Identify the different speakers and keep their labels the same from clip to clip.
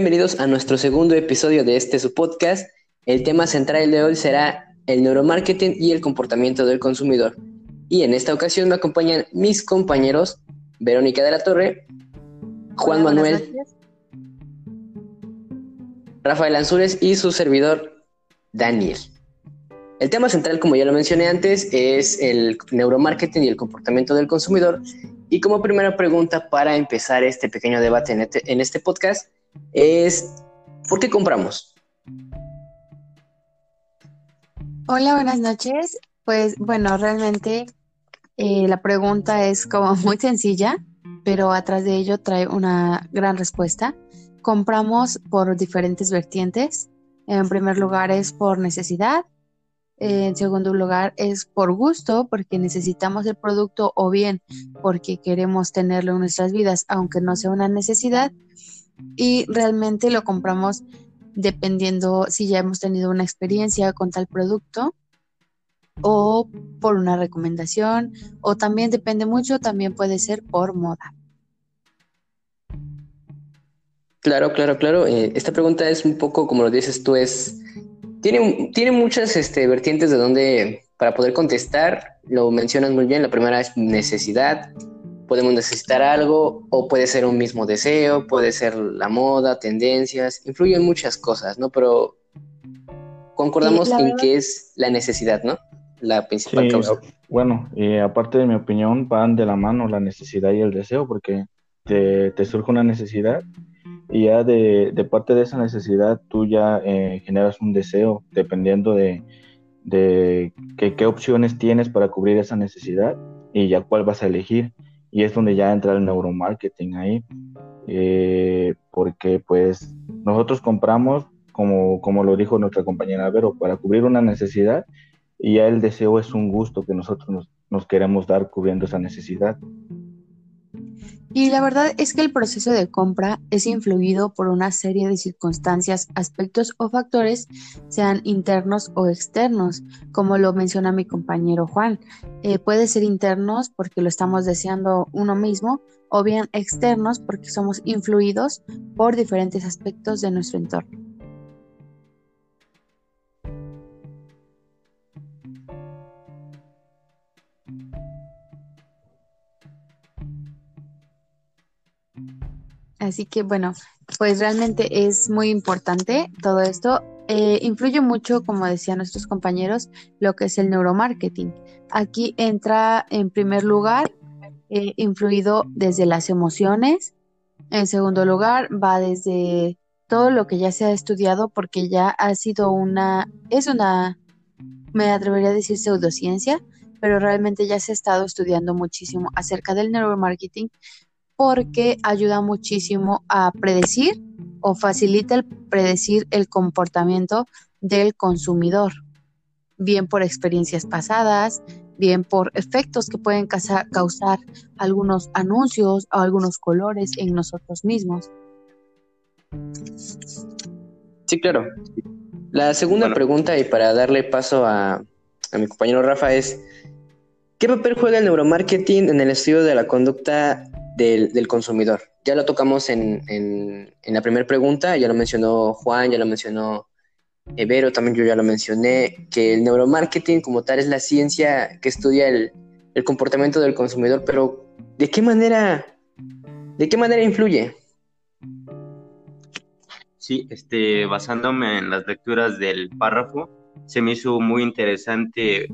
Speaker 1: bienvenidos a nuestro segundo episodio de este su podcast. El tema central de hoy será el neuromarketing y el comportamiento del consumidor. Y en esta ocasión me acompañan mis compañeros Verónica de la Torre, Juan Manuel, Rafael Anzures y su servidor Daniel. El tema central, como ya lo mencioné antes, es el neuromarketing y el comportamiento del consumidor. Y como primera pregunta para empezar este pequeño debate en este, en este podcast es, ¿por qué compramos?
Speaker 2: Hola, buenas noches. Pues bueno, realmente eh, la pregunta es como muy sencilla, pero atrás de ello trae una gran respuesta. Compramos por diferentes vertientes. En primer lugar es por necesidad, en segundo lugar, es por gusto, porque necesitamos el producto o bien porque queremos tenerlo en nuestras vidas, aunque no sea una necesidad. Y realmente lo compramos dependiendo si ya hemos tenido una experiencia con tal producto o por una recomendación o también depende mucho, también puede ser por moda.
Speaker 1: Claro, claro, claro. Eh, esta pregunta es un poco, como lo dices tú, es tiene, tiene muchas este, vertientes de donde para poder contestar. Lo mencionas muy bien. La primera es necesidad. Podemos necesitar algo o puede ser un mismo deseo, puede ser la moda, tendencias. Influyen muchas cosas, ¿no? Pero concordamos en que es la necesidad, ¿no? La principal causa.
Speaker 3: Bueno, aparte de mi opinión, van de la mano la necesidad y el deseo, porque te, te surge una necesidad y ya de, parte de esa necesidad tú ya eh, generas un deseo dependiendo de, qué opciones tienes para cubrir esa necesidad y ya cuál vas a elegir. Y es donde ya entra el neuromarketing ahí, eh, porque pues nosotros compramos, como, como lo dijo nuestra compañera Vero, para cubrir una necesidad y ya el deseo es un gusto que nosotros nos, nos queremos dar cubriendo esa necesidad.
Speaker 2: Y la verdad es que el proceso de compra es influido por una serie de circunstancias, aspectos o factores, sean internos o externos, como lo menciona mi compañero Juan. Eh, puede ser internos porque lo estamos deseando uno mismo, o bien externos porque somos influidos por diferentes aspectos de nuestro entorno. Así que bueno, pues realmente es muy importante todo esto. Eh, influye mucho, como decían nuestros compañeros, lo que es el neuromarketing. Aquí entra en primer lugar, eh, influido desde las emociones. En segundo lugar, va desde todo lo que ya se ha estudiado porque ya ha sido una, es una, me atrevería a decir pseudociencia, pero realmente ya se ha estado estudiando muchísimo acerca del neuromarketing porque ayuda muchísimo a predecir o facilita el predecir el comportamiento del consumidor, bien por experiencias pasadas, bien por efectos que pueden causar, algunos anuncios o algunos colores en nosotros mismos.
Speaker 1: Sí, claro. La segunda pregunta, y para darle paso a, a mi compañero Rafa, es, ¿qué papel juega el neuromarketing en el estudio de la conducta del, consumidor. Ya lo tocamos en, la primera pregunta, ya lo mencionó Juan, ya lo mencionó Evero, también yo ya lo mencioné, que el neuromarketing como tal es la ciencia que estudia el, el comportamiento del consumidor, pero ¿de qué manera, de qué manera influye?
Speaker 4: Sí, este, basándome en las lecturas del párrafo, se me hizo muy interesante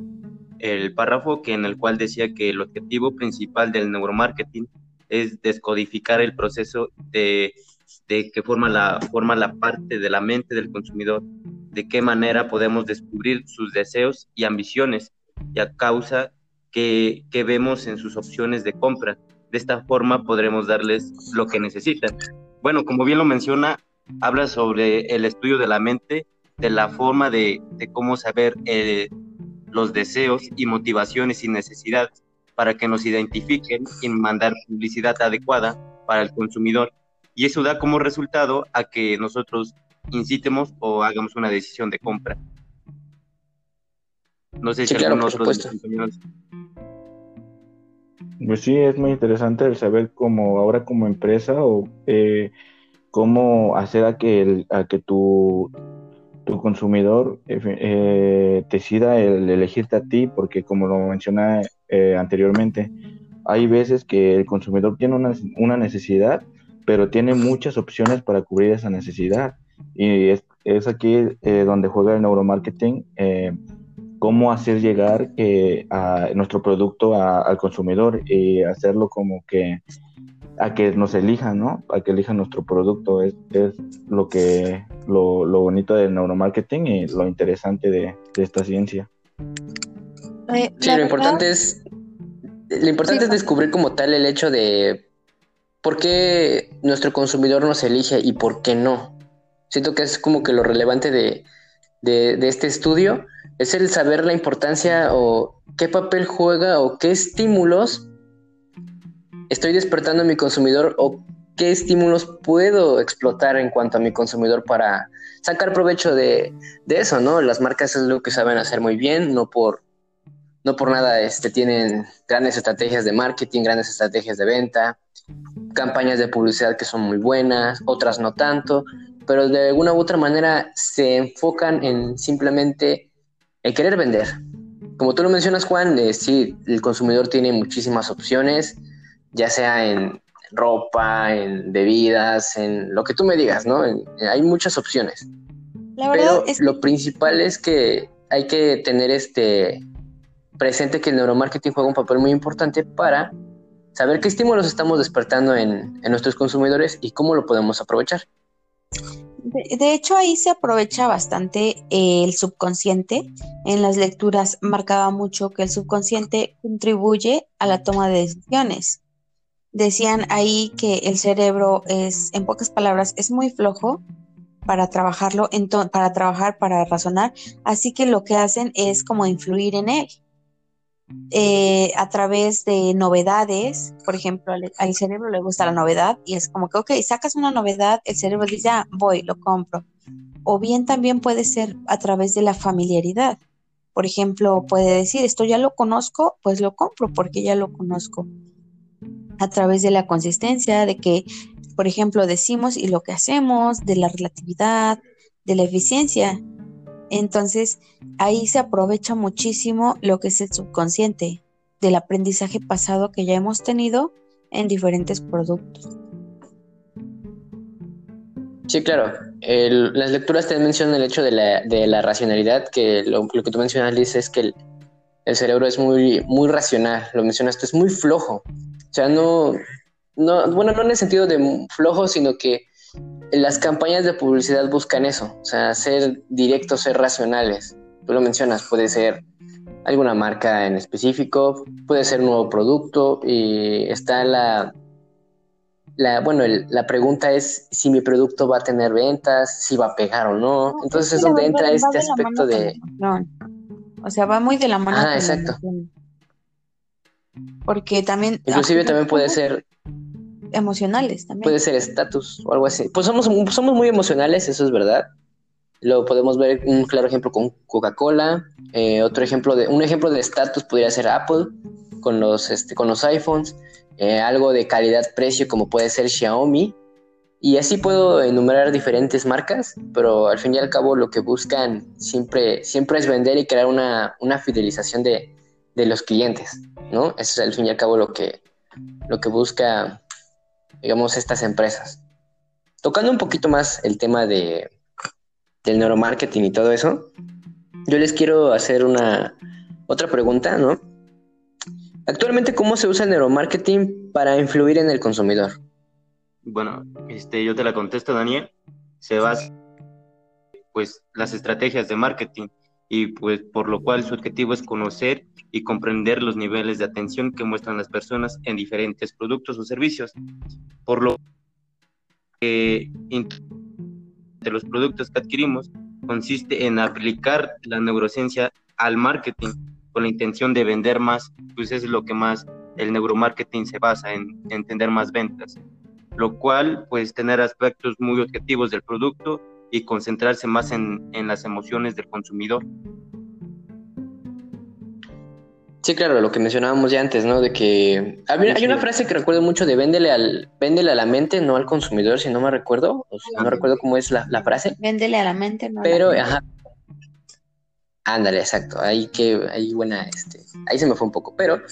Speaker 4: el párrafo que en el cual decía que el objetivo principal del neuromarketing es descodificar el proceso de, que forma la, forma la parte de la mente del consumidor, de qué manera podemos descubrir sus deseos y ambiciones y a causa que, que vemos en sus opciones de compra. De esta forma podremos darles lo que necesitan. Bueno, como bien lo menciona, habla sobre el estudio de la mente, de la forma de, de cómo saber eh, los deseos y motivaciones y necesidades para que nos identifiquen y mandar publicidad adecuada para el consumidor. Y eso da como resultado a que nosotros incitemos o hagamos una decisión de compra.
Speaker 1: No sé si sí, claro, otros compañeros.
Speaker 3: Pues sí, es muy interesante el saber cómo ahora como empresa o eh, cómo hacer a que, a que tu, tu consumidor eh, decida el elegirte a ti, porque como lo mencioné eh, anteriormente, hay veces que el consumidor tiene una, una, necesidad, pero tiene muchas opciones para cubrir esa necesidad. Y es, es aquí eh, donde juega el neuromarketing, eh, cómo hacer llegar que a nuestro producto al consumidor y hacerlo como que a que nos elijan, ¿no? A que elijan nuestro producto. Es, es lo que lo, lo, bonito del neuromarketing y lo interesante de, de esta ciencia.
Speaker 1: Eh, sí, lo importante es lo importante es descubrir como tal el hecho de por qué nuestro consumidor nos elige y por qué no. Siento que es como que lo relevante de, de, de este estudio es el saber la importancia o qué papel juega o qué estímulos estoy despertando a mi consumidor o qué estímulos puedo explotar en cuanto a mi consumidor para sacar provecho de, eso, ¿no? Las marcas es lo que saben hacer muy bien, no por, no por nada este, tienen grandes estrategias de marketing, grandes estrategias de venta, campañas de publicidad que son muy buenas, otras no tanto, pero de alguna u otra manera se enfocan en simplemente el querer vender. Como tú lo mencionas, Juan, eh, sí, el consumidor tiene muchísimas opciones, ya sea en ropa, en bebidas, en lo que tú me digas, ¿no? hay muchas opciones. Pero lo principal es que hay que tener este presente que el neuromarketing juega un papel muy importante para saber qué estímulos estamos despertando en, en nuestros consumidores y cómo lo podemos aprovechar.
Speaker 5: De, de, hecho, ahí se aprovecha bastante el subconsciente. En las lecturas marcaba mucho que el subconsciente contribuye a la toma de decisiones decían ahí que el cerebro es, en pocas palabras, es muy flojo para trabajarlo, para trabajar, para razonar, así que lo que hacen es como influir en él. Eh, a través de novedades, por ejemplo, al, al, cerebro le gusta la novedad y es como que, ok, sacas una novedad, el cerebro dice, ah, voy, lo compro. O bien también puede ser a través de la familiaridad. Por ejemplo, puede decir, esto ya lo conozco, pues lo compro porque ya lo conozco a través de la consistencia, de que, por ejemplo, decimos y lo que hacemos, de la relatividad, de la eficiencia. Entonces, ahí se aprovecha muchísimo lo que es el subconsciente, del aprendizaje pasado que ya hemos tenido en diferentes productos.
Speaker 1: Sí, claro. Las lecturas te mencionan el hecho de la, de la racionalidad, que lo, lo, que tú mencionas, Liz, es que el, el, cerebro es muy, muy racional, lo mencionas tú, es muy flojo. O sea, no, no, bueno, no en el sentido de flojo, sino que las campañas de publicidad buscan eso, o sea, ser directos, ser racionales. Tú lo mencionas, puede ser alguna marca en específico, puede ser un nuevo producto y está la, la bueno, el, la pregunta es si mi producto va a tener ventas, si va a pegar o no. Entonces es donde entra este aspecto de...
Speaker 5: O sea, va muy de la mano.
Speaker 1: Ah, exacto.
Speaker 5: Porque también...
Speaker 1: Inclusive también puede ser...
Speaker 5: Emocionales también.
Speaker 1: Puede ser estatus o algo así. Pues somos, somos muy emocionales, eso es verdad. Lo podemos ver un claro ejemplo con Coca-Cola. Eh, otro ejemplo de, un ejemplo de estatus podría ser Apple con los, este, con los iPhones. Eh, algo de calidad-precio como puede ser Xiaomi. Y así puedo enumerar diferentes marcas, pero al fin y al cabo lo que buscan siempre, siempre es vender y crear una, una fidelización de, de los clientes, ¿no? Eso es al fin y al cabo lo que, lo que busca, digamos, estas empresas. Tocando un poquito más el tema de, del neuromarketing y todo eso, yo les quiero hacer una otra pregunta, ¿no? Actualmente, ¿cómo se usa el neuromarketing para influir en el consumidor?
Speaker 4: Bueno, este, yo te la contesto, Daniel. Se basa, pues, las estrategias de marketing y pues por lo cual su objetivo es conocer y comprender los niveles de atención que muestran las personas en diferentes productos o servicios. Por lo que de los productos que adquirimos consiste en aplicar la neurociencia al marketing con la intención de vender más, pues es lo que más el neuromarketing se basa en entender más ventas, lo cual pues tener aspectos muy objetivos del producto y concentrarse más en, en las emociones del consumidor.
Speaker 1: Sí, claro, lo que mencionábamos ya antes, ¿no? De que hay, una frase que recuerdo mucho de véndele al véndele a la mente, no al consumidor, si no me recuerdo, no recuerdo cómo es la, frase.
Speaker 5: Véndele a la mente, no.
Speaker 1: Pero, ajá. Ándale, exacto. Ahí que, ahí buena, este, ahí se me fue un poco. Pero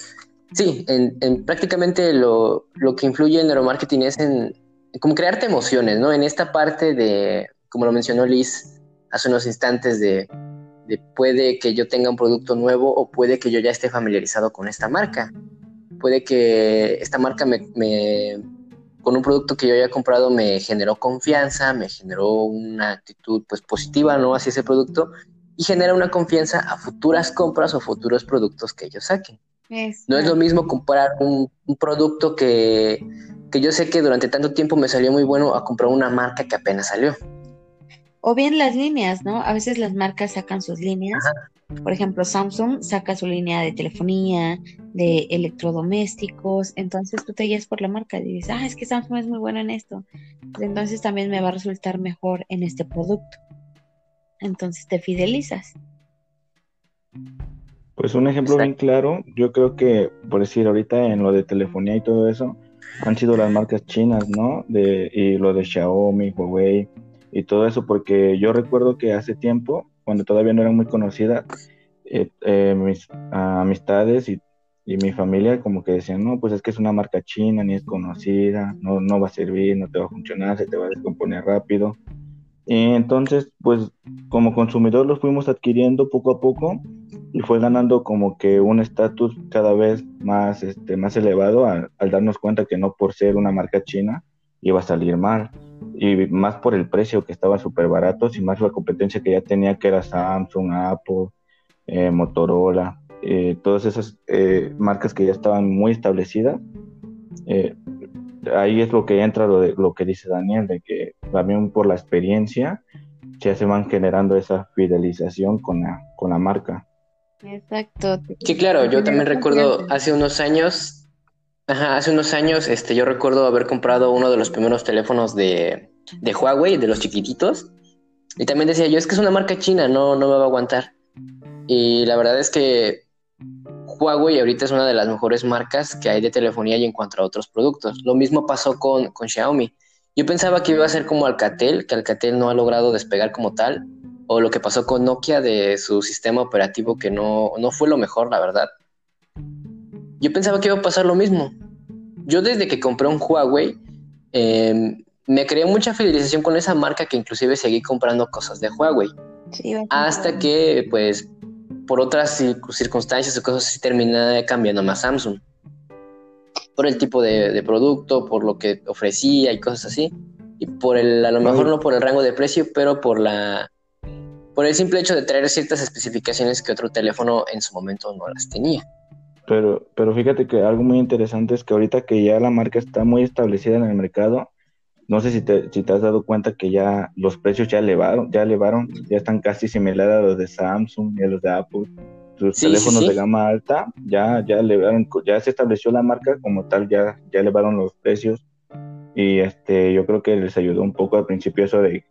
Speaker 1: sí, en, en prácticamente lo, lo que influye en neuromarketing es en, en como crearte emociones, ¿no? En esta parte de, como lo mencionó Liz hace unos instantes, de de puede que yo tenga un producto nuevo o puede que yo ya esté familiarizado con esta marca. Puede que esta marca me, con un producto que yo haya comprado me generó confianza, me generó una actitud pues positiva ¿no? hacia ese producto y genera una confianza a futuras compras o futuros productos que ellos saquen. No es lo mismo comprar un, un producto que, que yo sé que durante tanto tiempo me salió muy bueno a comprar una marca que apenas salió.
Speaker 5: O bien las líneas, ¿no? A veces las marcas sacan sus líneas. Por ejemplo, Samsung saca su línea de telefonía, de electrodomésticos. Entonces tú te guías por la marca y dices, ah, es que Samsung es muy bueno en esto. Entonces también me va a resultar mejor en este producto. Entonces te fidelizas.
Speaker 3: Pues un ejemplo bien claro, yo creo que, por decir, ahorita en lo de telefonía y todo eso, han sido las marcas chinas, ¿no? De, y lo de Xiaomi, Huawei, y todo eso, porque yo recuerdo que hace tiempo, cuando todavía no eran muy conocidas, eh, eh, mis amistades y, mi familia como que decían, no, pues es que es una marca china, ni es conocida, no, no va a servir, no te va a funcionar, se te va a descomponer rápido. Y entonces, pues como consumidor los fuimos adquiriendo poco a poco y fue ganando como que un estatus cada vez más, este, más elevado al, al darnos cuenta que no por ser una marca china iba a salir mal y más por el precio que estaba súper barato y más la competencia que ya tenía que era Samsung, Apple, eh, Motorola, eh, todas esas eh, marcas que ya estaban muy establecidas. ahí es lo que entra lo, de, lo que dice Daniel, de que también por la experiencia ya se van generando esa fidelización con la, con la marca.
Speaker 5: Exacto.
Speaker 1: Sí, claro, yo también recuerdo hace unos años Ajá, hace unos años, este, yo recuerdo haber comprado uno de los primeros teléfonos de, de Huawei, de los chiquititos. Y también decía yo, es que es una marca china, no, no me va a aguantar. Y la verdad es que Huawei ahorita es una de las mejores marcas que hay de telefonía y en cuanto a otros productos. Lo mismo pasó con, con Xiaomi. Yo pensaba que iba a ser como Alcatel, que Alcatel no ha logrado despegar como tal, o lo que pasó con Nokia de su sistema operativo que no, no fue lo mejor, la verdad yo pensaba que iba a pasar lo mismo. Yo desde que compré un Huawei, em, me creé mucha fidelización con esa marca que inclusive seguí comprando cosas de Huawei. hasta que, pues, por otras circunstancias o cosas así, terminé cambiando más Samsung. Por el tipo de, producto, por lo que ofrecía y cosas así. Y por el, a lo mejor no por el rango de precio, pero por la por el simple hecho de traer ciertas especificaciones que otro teléfono en su momento no las tenía.
Speaker 3: Pero, pero fíjate que algo muy interesante es que ahorita que ya la marca está muy establecida en el mercado, no sé si te, si te has dado cuenta que ya los precios ya elevaron, ya elevaron, ya están casi similares a los de Samsung y a los de Apple. Sus teléfonos de gama alta ya, ya elevaron, ya se estableció la marca como tal, ya, ya elevaron los precios. Y este, yo creo que les ayudó un poco al principio eso de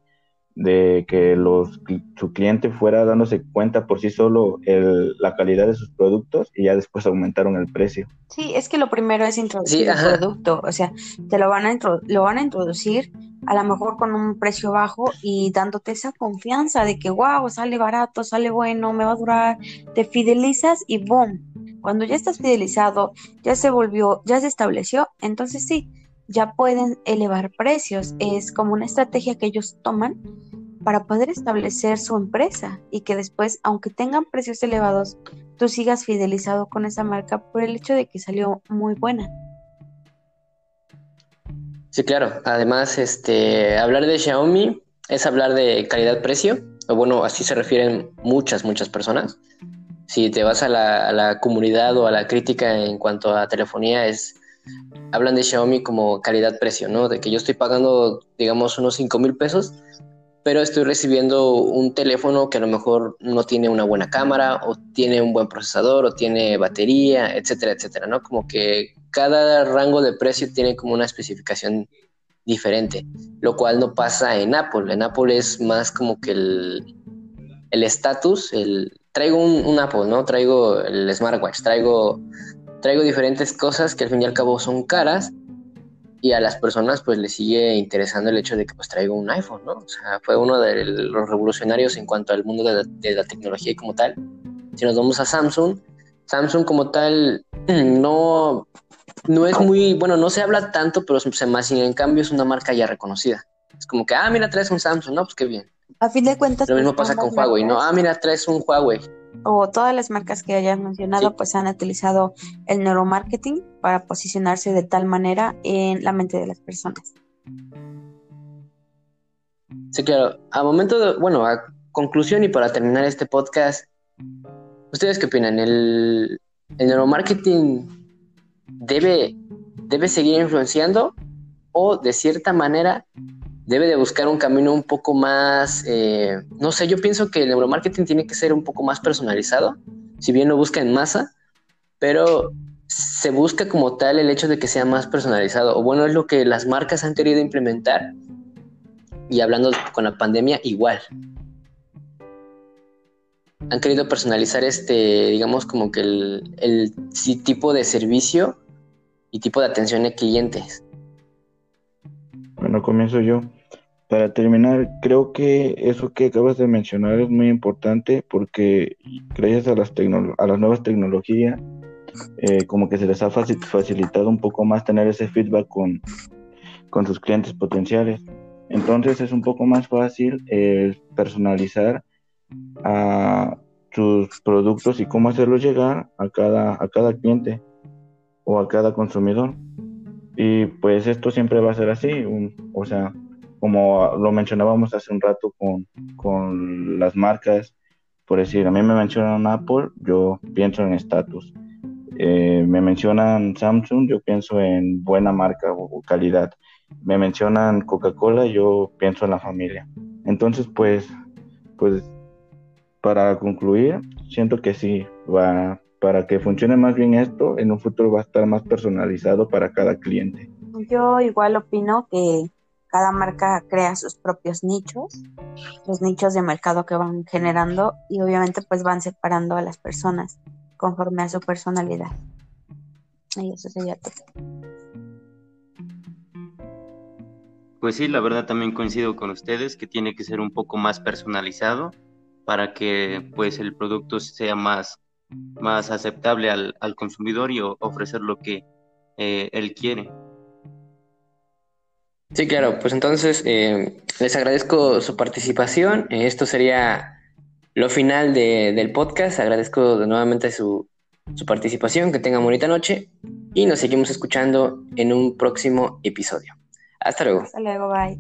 Speaker 3: de que los, su cliente fuera dándose cuenta por sí solo el, la calidad de sus productos y ya después aumentaron el precio.
Speaker 5: Sí, es que lo primero es introducir el producto, o sea, te lo van, a lo van a introducir a lo mejor con un precio bajo y dándote esa confianza de que, wow, sale barato, sale bueno, me va a durar, te fidelizas y boom, cuando ya estás fidelizado, ya se volvió, ya se estableció, entonces sí, ya pueden elevar precios. Es como una estrategia que ellos toman para poder establecer su empresa y que después, aunque tengan precios elevados, tú sigas fidelizado con esa marca por el hecho de que salió muy buena.
Speaker 1: Sí, claro. Además, este, hablar de Xiaomi es hablar de calidad-precio. O bueno, así se refieren muchas, muchas personas. Si te vas a la, a la comunidad o a la crítica en cuanto a telefonía, es hablan de Xiaomi como calidad-precio, ¿no? De que yo estoy pagando, digamos, unos 5 mil pesos, pero estoy recibiendo un teléfono que a lo mejor no tiene una buena cámara, o tiene un buen procesador, o tiene batería, etcétera, etcétera, ¿no? Como que cada rango de precio tiene como una especificación diferente, lo cual no pasa en Apple. En Apple es más como que el estatus, el, traigo un, Apple, ¿no? Traigo el smartwatch, traigo, traigo diferentes cosas que al fin y al cabo son caras y a las personas pues les sigue interesando el hecho de que pues traigo un iPhone, ¿no? O sea, fue uno de los revolucionarios en cuanto al mundo de la, tecnología y como tal. Si nos vamos a Samsung, Samsung como tal no, no es muy, bueno, no se habla tanto, pero se más en cambio es una marca ya reconocida. Es como que, ah, mira, traes un Samsung, no, pues qué bien.
Speaker 5: A fin de cuentas.
Speaker 1: Lo mismo pues, pasa con Huawei, ¿no? Ah, mira, traes un Huawei.
Speaker 5: O todas las marcas que hayas mencionado, pues han utilizado el neuromarketing para posicionarse de tal manera en la mente de las personas.
Speaker 1: Sí, claro. A momento de, bueno, a conclusión y para terminar este podcast, ¿ustedes qué opinan? ¿El, el neuromarketing debe, debe seguir influenciando o de cierta manera debe de buscar un camino un poco más, eh, no sé, yo pienso que el neuromarketing tiene que ser un poco más personalizado, si bien lo busca en masa, pero se busca como tal el hecho de que sea más personalizado, o bueno, es lo que las marcas han querido implementar, y hablando con la pandemia, igual. Han querido personalizar este, digamos, como que el, el tipo de servicio y tipo de atención a clientes.
Speaker 3: Bueno, comienzo yo. Para terminar, creo que eso que acabas de mencionar es muy importante porque gracias a las, a las nuevas tecnologías, eh, como que se les ha facilitado un poco más tener ese feedback con, con sus clientes potenciales. Entonces es un poco más fácil eh, personalizar a sus productos y cómo hacerlos llegar a cada, a cada cliente o a cada consumidor. Y pues esto siempre va a ser así, o sea, como lo mencionábamos hace un rato con, con las marcas, por decir, a mí me mencionan Apple, yo pienso en estatus. Eh, me mencionan Samsung, yo pienso en buena marca o calidad. Me mencionan Coca-Cola, yo pienso en la familia. Entonces, pues, pues, para concluir, siento que sí, va, para que funcione más bien esto, en un futuro va a estar más personalizado para cada cliente.
Speaker 5: Yo igual opino que cada marca crea sus propios nichos, los nichos de mercado que van generando y obviamente pues van separando a las personas conforme a su personalidad. Y eso sería todo.
Speaker 4: Pues sí, la verdad también coincido con ustedes que tiene que ser un poco más personalizado para que pues el producto sea más, más aceptable al, consumidor y ofrecer lo que eh, él quiere.
Speaker 1: Sí, claro, pues entonces eh, les agradezco su participación. Eh, esto sería lo final del podcast. Agradezco de nuevamente su, su participación. Que tengan bonita noche y nos seguimos escuchando en un próximo episodio. Hasta luego.
Speaker 5: Hasta luego, bye.